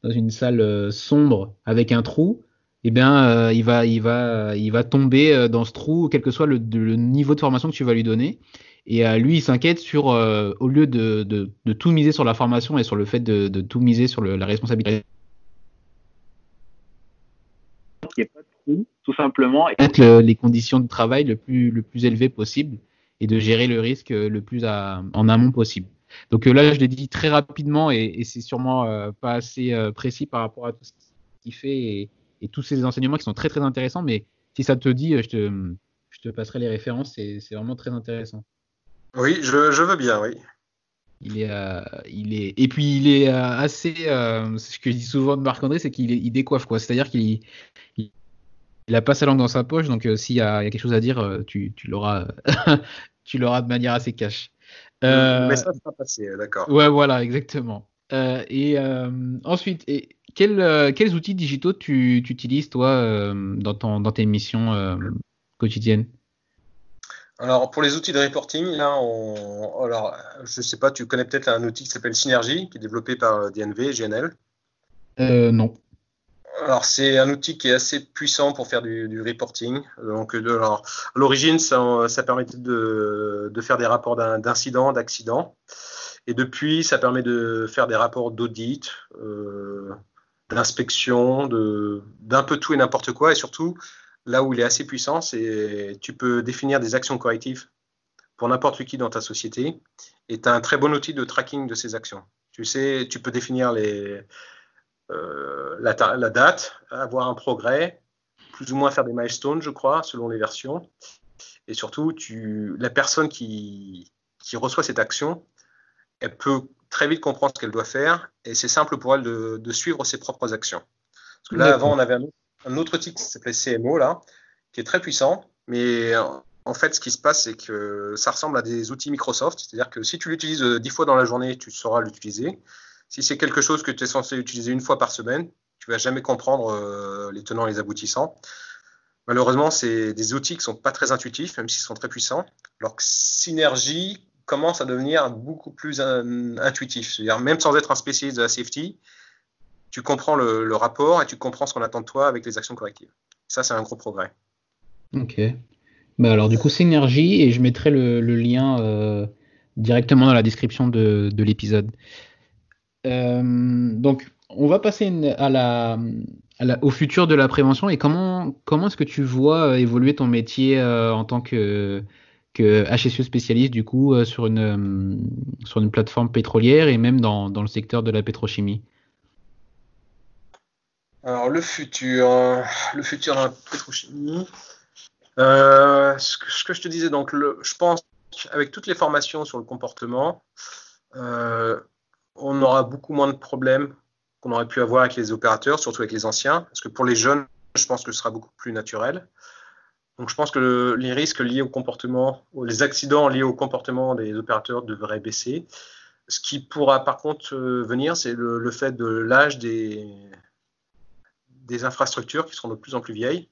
dans une salle sombre avec un trou, eh bien, euh, il, va, il, va, il va tomber euh, dans ce trou, quel que soit le, niveau de formation que tu vas lui donner. Et euh, lui, il s'inquiète sur, au lieu de, de, tout miser sur la formation et sur le fait de, tout miser sur la responsabilité. Il n'y a pas de trou, tout simplement. Et mettre les conditions de travail le plus, le plus élevé possible et de gérer le risque le plus en amont possible. Donc là, je l'ai dit très rapidement et, et c'est sûrement pas assez précis par rapport à tout ce qu'il fait. Et, et tous ces enseignements qui sont très très intéressants. Mais si ça te dit, je te, je te passerai les références. C'est vraiment très intéressant. Oui, je, je veux bien, oui. Il est, euh, il est, et puis il est euh, assez. Euh, ce que je dis souvent de Marc André, c'est qu'il il décoiffe quoi. C'est-à-dire qu'il il, a pas sa langue dans sa poche, donc s'il y, y, a quelque chose à dire, tu, tu l'auras, tu l'auras de manière assez cash. Mais ça sera passé, d'accord. Ouais, voilà, exactement. Et ensuite, et, euh, quels outils digitaux tu, utilises, toi, euh, dans, ton, dans tes missions euh, quotidiennes? Alors pour les outils de reporting, là, on, alors je sais pas, tu connais peut-être un outil qui s'appelle Synergy, qui est développé par DNV, GNL. non. Alors c'est un outil qui est assez puissant pour faire du, reporting. Donc de, alors, à l'origine, ça, ça permettait de, de, faire des rapports d'incidents, d'accidents. Et depuis, ça permet de faire des rapports d'audit, euh, d'inspection, d'un peu tout et n'importe quoi. Et surtout, là où il est assez puissant, c'est tu peux définir des actions correctives pour n'importe qui dans ta société. Et tu as un très bon outil de tracking de ces actions. Tu sais, tu peux définir euh, la, date, avoir un progrès, plus ou moins faire des milestones, je crois, selon les versions. Et surtout, la personne qui, qui reçoit cette action, elle peut très vite comprendre ce qu'elle doit faire et c'est simple pour elle de, suivre ses propres actions. Parce que là, avant, on avait un, autre outil qui s'appelait CMO, là, qui est très puissant, mais en fait, ce qui se passe, c'est que ça ressemble à des outils Microsoft, c'est-à-dire que si tu l'utilises euh, dix fois dans la journée, tu sauras l'utiliser. Si c'est quelque chose que tu es censé utiliser une fois par semaine, tu vas jamais comprendre les tenants et les aboutissants. Malheureusement, c'est des outils qui sont pas très intuitifs, même s'ils sont très puissants. Alors que Synergie commence à devenir beaucoup plus intuitif. C'est-à-dire, même sans être un spécialiste de la safety, tu comprends le, rapport et tu comprends ce qu'on attend de toi avec les actions correctives. Ça, c'est un gros progrès. Ok. Bah alors, du coup, Synergie, et je mettrai le, lien euh, directement dans la description de, l'épisode. Euh, donc, on va passer au futur de la prévention et comment, comment est-ce que tu vois euh, évoluer ton métier euh, en tant que, que HSE spécialiste du coup euh, sur, une, sur une plateforme pétrolière et même dans, dans le secteur de la pétrochimie Alors le futur, le futur de la pétrochimie, ce que, je te disais, donc le, je pense avec toutes les formations sur le comportement, on aura beaucoup moins de problèmes qu'on aurait pu avoir avec les opérateurs, surtout avec les anciens, parce que pour les jeunes, je pense que ce sera beaucoup plus naturel. Donc je pense que les risques liés au comportement, les accidents liés au comportement des opérateurs devraient baisser. Ce qui pourra par contre euh, venir, c'est le, fait de l'âge des, des infrastructures qui seront de plus en plus vieilles.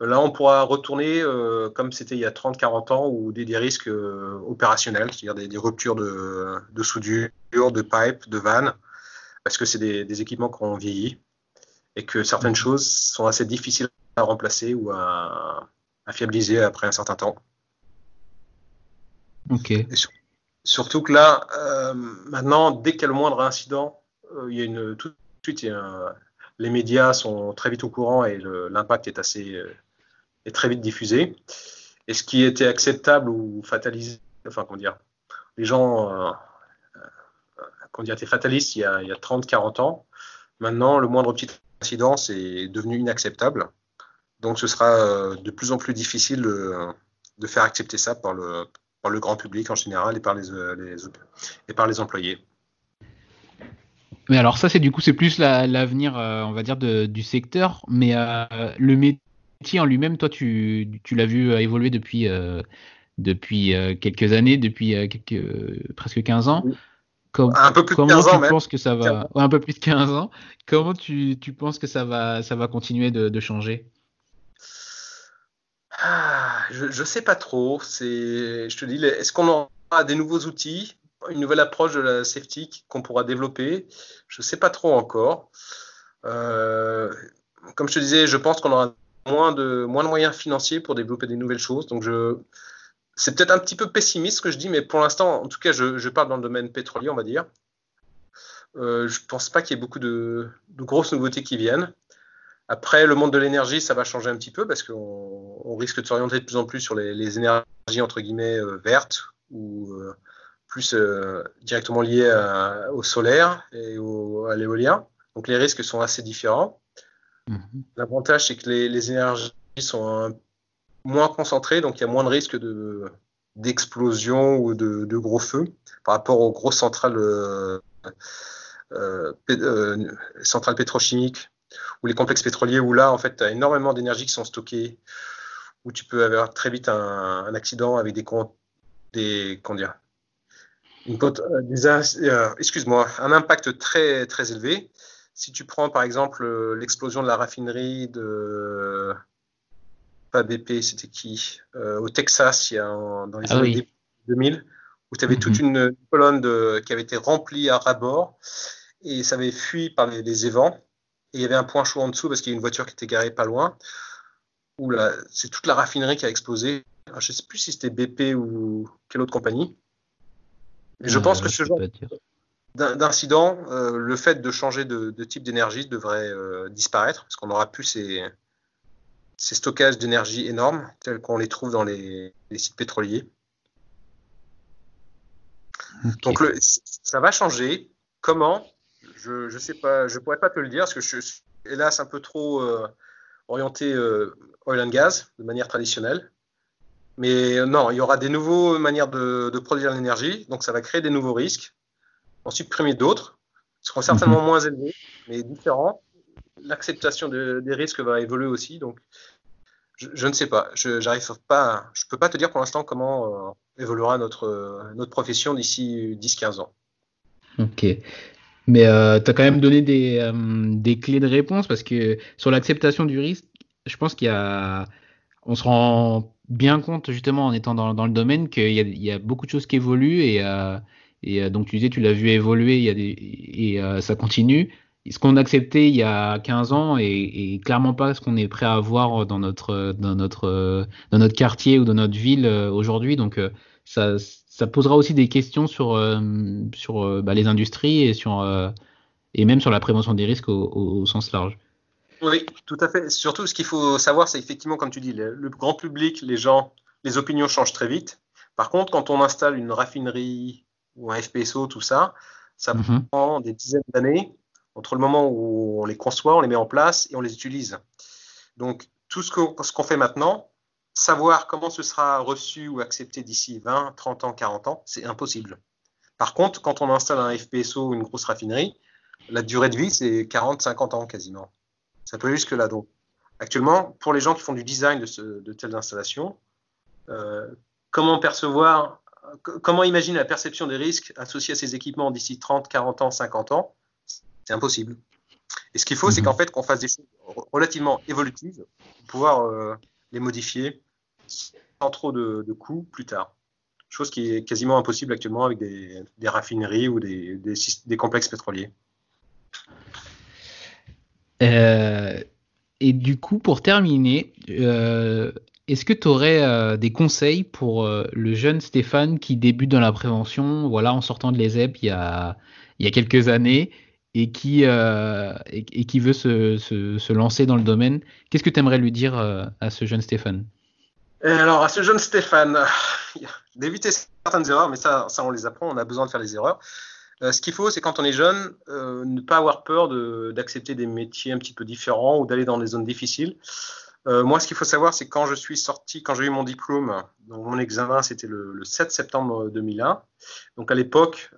Là, on pourra retourner euh, comme c'était il y a 30-40 ans, ou des, risques euh, opérationnels, c'est-à-dire des, ruptures de, de soudure, de pipe, de vannes, parce que c'est des, équipements qui ont vieilli et que certaines mhm. choses sont assez difficiles à remplacer ou à, fiabiliser après un certain temps. Ok. surtout que là, euh, maintenant, dès qu'il y a le moindre incident, euh, il y a une tout de suite, les médias sont très vite au courant et l'impact est assez euh, est très vite diffusé. Et ce qui était acceptable ou fatalisé, enfin comment dire, les gens qu'on dit était fataliste il y a, 30-40 ans. Maintenant, le moindre petit incident, c'est devenu inacceptable. Donc, ce sera euh, de plus en plus difficile de, faire accepter ça par le, par le grand public en général et par les, euh, et par les employés. Mais alors ça, c'est du coup, c'est plus l'avenir, euh, on va dire, du secteur. Mais le métier en lui-même, toi, tu, tu l'as vu évoluer depuis, depuis quelques années, depuis quelques, presque 15 ans un peu plus de 15 ans, tu penses que ça va un peu plus de 15 ans. Comment tu, tu penses que ça va ça va continuer de, de changer? Ah, Je ne sais pas trop. C'est je te dis est-ce qu'on aura des nouveaux outils, une nouvelle approche de la safety qu'on pourra développer? Je ne sais pas trop encore. Euh, comme je te disais, je pense qu'on aura moins de moins de moyens financiers pour développer des nouvelles choses. Donc je c'est peut-être un petit peu pessimiste ce que je dis, mais pour l'instant, en tout cas, je, parle dans le domaine pétrolier, on va dire. Euh, je ne pense pas qu'il y ait beaucoup de, grosses nouveautés qui viennent. Après, le monde de l'énergie, ça va changer un petit peu parce qu'on risque de s'orienter de plus en plus sur les, énergies entre guillemets euh, vertes ou euh, plus directement liées au solaire et à l'éolien. Donc les risques sont assez différents. Mm-hmm. L'avantage, c'est que les, les, énergies sont un moins concentré, donc il y a moins de risques de, d'explosion ou de, gros feux par rapport aux grosses centrales, euh, euh, euh, centrales pétrochimiques ou les complexes pétroliers où là, en fait, tu as énormément d'énergie qui sont stockées, où tu peux avoir très vite un, accident avec des, des comment dire, excuse-moi, un impact très, très élevé. Si tu prends par exemple l'explosion de la raffinerie de, pas BP, c'était qui euh, Au Texas, il y a dans les ah années 2000, où tu avais toute mhm. une colonne de, qui avait été remplie à ras-bord et ça avait fui par les, évents. Et il y avait un point chaud en dessous parce qu'il y a une voiture qui était garée pas loin. Où c'est toute la raffinerie qui a explosé. je ne sais plus si c'était BP ou quelle autre compagnie. Mais je pense que ce genre d'incident, euh, le fait de changer de, type d'énergie devrait euh, disparaître parce qu'on n'aura plus ces, ces stockages d'énergie énormes, tels qu'on les trouve dans les, sites pétroliers. Donc ça va changer. Comment Je ne sais pas, je pourrais pas te le dire parce que je suis hélas un peu trop euh, orienté euh, oil and gas de manière traditionnelle. Mais euh, non, il y aura des nouvelles manières de, produire l'énergie, donc ça va créer des nouveaux risques, en supprimer d'autres, qui seront certainement mhm. moins élevés, mais différents l'acceptation des risques va évoluer aussi. Donc, je, ne sais pas. Je j'arrive pas. Je peux pas te dire pour l'instant comment euh, évoluera notre notre profession d'ici 10-15 ans. Ok. Mais euh, tu as quand même donné des, euh, des, clés de réponse parce que sur l'acceptation du risque, je pense qu'il y a. On se rend bien compte, justement, en étant dans, dans le domaine, qu'il y, y, a beaucoup de choses qui évoluent et, euh, et donc tu disais, tu l'as vu évoluer il y a des, et ça continue. Ce qu'on acceptait il y a 15 ans est, clairement pas ce qu'on est prêt à avoir dans notre, dans, notre, dans notre quartier ou dans notre ville aujourd'hui. Donc ça, ça posera aussi des questions sur, euh, sur euh, bah, les industries et, sur, euh, et même sur la prévention des risques au, sens large. Oui, tout à fait. Surtout, ce qu'il faut savoir, c'est effectivement, comme tu dis, le, grand public, les gens, les opinions changent très vite. Par contre, quand on installe une raffinerie ou un FPSO, tout ça, ça mhm. prend des dizaines d'années entre le moment où on les conçoit, on les met en place et on les utilise. Donc, tout ce qu'on ce qu'on fait maintenant, savoir comment ce sera reçu ou accepté d'ici 20, 30 ans, 40 ans, c'est impossible. Par contre, quand on installe un FPSO ou une grosse raffinerie, la durée de vie, c'est 40, 50 ans quasiment. Ça peut aller jusque-là. Donc, actuellement, pour les gens qui font du design de, telles installations, euh, comment percevoir, comment imaginer la perception des risques associés à ces équipements d'ici 30, 40 ans, 50 ans? C'est impossible. Et ce qu'il faut, c'est mhm. qu'en fait, qu'on fasse des choses relativement évolutives pour pouvoir euh, les modifier sans trop de, coûts plus tard. Chose qui est quasiment impossible actuellement avec des, raffineries ou des, des, complexes pétroliers. Euh, et du coup, pour terminer, euh, est-ce que tu aurais euh, des conseils pour le jeune Stéphane qui débute dans la prévention, voilà, en sortant de l'ESEP il il y a quelques années et qui, et, qui veut se, se, lancer dans le domaine Qu'est-ce que tu aimerais lui dire à ce jeune Stéphane? Alors, à ce jeune Stéphane, d'éviter certaines erreurs, mais ça, ça, on les apprend, on a besoin de faire les erreurs. Euh, ce qu'il faut, c'est quand on est jeune, euh, ne pas avoir peur d'accepter des métiers un petit peu différents ou d'aller dans des zones difficiles. Euh, moi, ce qu'il faut savoir, c'est quand je suis sorti, quand j'ai eu mon diplôme, donc mon examen, c'était le, 7 septembre 2001. Donc à l'époque,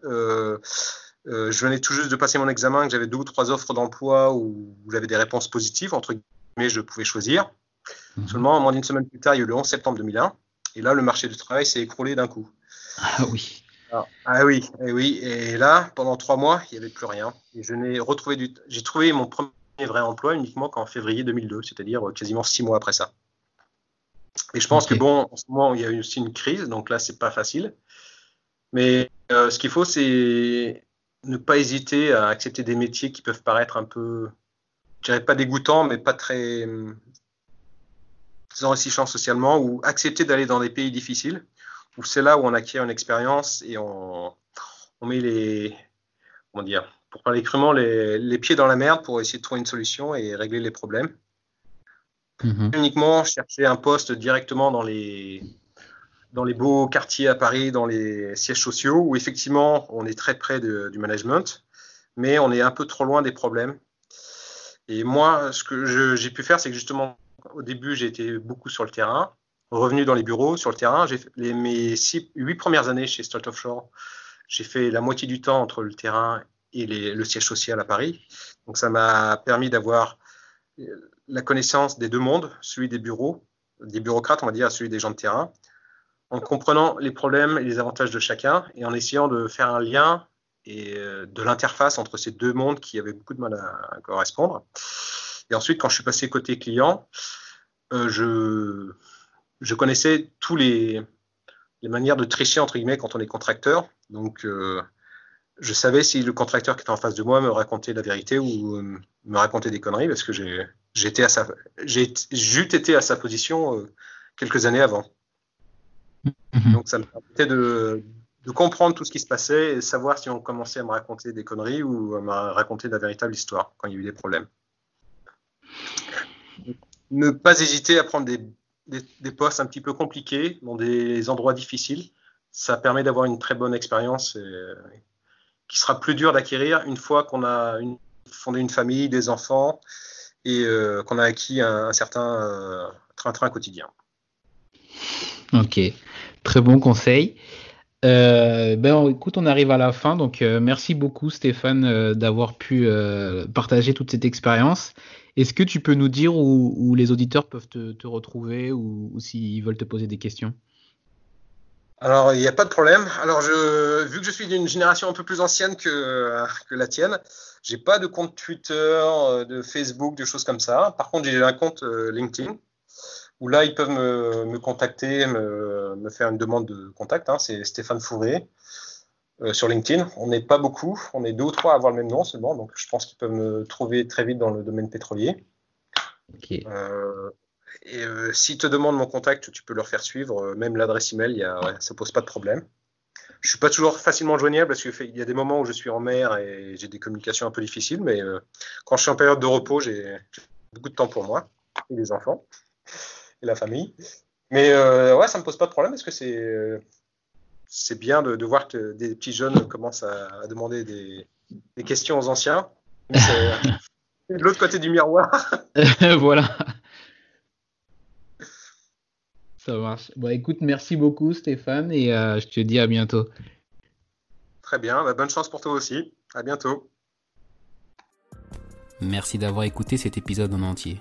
je venais tout juste de passer mon examen, que j'avais deux ou trois offres d'emploi où j'avais des réponses positives, entre guillemets, je pouvais choisir. Mhm. Seulement, moins d'une semaine plus tard, il y a eu le 11 septembre 2001. Et là, le marché du travail s'est écroulé d'un coup. Ah oui. Ah, ah oui, et eh oui. Et là, pendant trois mois, il n'y avait plus rien. Et je n'ai retrouvé du. J'ai trouvé mon premier vrai emploi uniquement qu'en février 2002, c'est-à-dire euh, quasiment six mois après ça. Et je pense que bon, en ce moment, il y a eu aussi une crise, donc là, c'est pas facile. Mais euh, ce qu'il faut, c'est ne pas hésiter à accepter des métiers qui peuvent paraître un peu, je dirais pas dégoûtants, mais pas très, enrichissant socialement ou accepter d'aller dans des pays difficiles où c'est là où on acquiert une expérience et on, on, met les, comment dire, pour parler crûment, les, les, pieds dans la merde pour essayer de trouver une solution et régler les problèmes. Mhm. Uniquement chercher un poste directement dans les, dans les beaux quartiers à Paris, dans les sièges sociaux, où effectivement on est très près du management, mais on est un peu trop loin des problèmes. Et moi, ce que j'ai pu faire, c'est que justement au début, j'ai été beaucoup sur le terrain, revenu dans les bureaux, sur le terrain. Les, mes huit premières années chez Stolt Offshore, j'ai fait la moitié du temps entre le terrain et le siège social à Paris. Donc ça m'a permis d'avoir euh, la connaissance des deux mondes, celui des bureaux, des bureaucrates, on va dire, celui des gens de terrain, en comprenant les problèmes et les avantages de chacun et en essayant de faire un lien et euh, de l'interface entre ces deux mondes qui avaient beaucoup de mal à correspondre. Et ensuite, quand je suis passé côté client, euh, je, connaissais tous les, manières de tricher entre guillemets quand on est contracteur. Donc, euh, je savais si le contracteur qui était en face de moi me racontait la vérité ou me racontait des conneries parce que j'étais été à sa position quelques années avant. Mhm. Donc, ça me permettait de, de comprendre tout ce qui se passait et savoir si on commençait à me raconter des conneries ou à me raconter la véritable histoire quand il y a eu des problèmes ne pas hésiter à prendre des, postes un petit peu compliqués, dans des endroits difficiles. Ça permet d'avoir une très bonne expérience qui sera plus dur d'acquérir une fois qu'on a fondé une famille, des enfants et euh, qu'on a acquis un, certain euh, train-train quotidien. Ok, très bon conseil. Euh, ben, écoute, on arrive à la fin, donc merci beaucoup Stéphane d'avoir pu partager toute cette expérience. Est-ce que tu peux nous dire où, les auditeurs peuvent te, retrouver ou, s'ils veulent te poser des questions? Alors, il n'y a pas de problème. Alors, vu que je suis d'une génération un peu plus ancienne que, la tienne, j'ai pas de compte Twitter, euh, de Facebook, de choses comme ça. Par contre, j'ai un compte euh, LinkedIn où là, ils peuvent me, me contacter, me, me, faire une demande de contact. Hein. C'est Stéphane Fourré euh, sur LinkedIn. On n'est pas beaucoup, on est deux ou trois à avoir le même nom seulement, donc je pense qu'ils peuvent me trouver très vite dans le domaine pétrolier. Okay. Euh, et euh, s'ils te demandent mon contact, tu peux leur faire suivre, même l'adresse email, y a, ouais, ça pose pas de problème. Je suis pas toujours facilement joignable parce qu'il y a des moments où je suis en mer et j'ai des communications un peu difficiles, mais quand je suis en période de repos, j'ai beaucoup de temps pour moi et les enfants et la famille. Mais euh, ouais, ça me pose pas de problème parce que c'est euh, c'est bien de, de, voir que des petits jeunes commencent à, à demander des, des, questions aux anciens. C'est de l'autre côté du miroir. voilà. Ça marche. Bon, écoute, merci beaucoup Stéphane et euh, je te dis à bientôt. Très bien, bah, bonne chance pour toi aussi. À bientôt. Merci d'avoir écouté cet épisode en entier.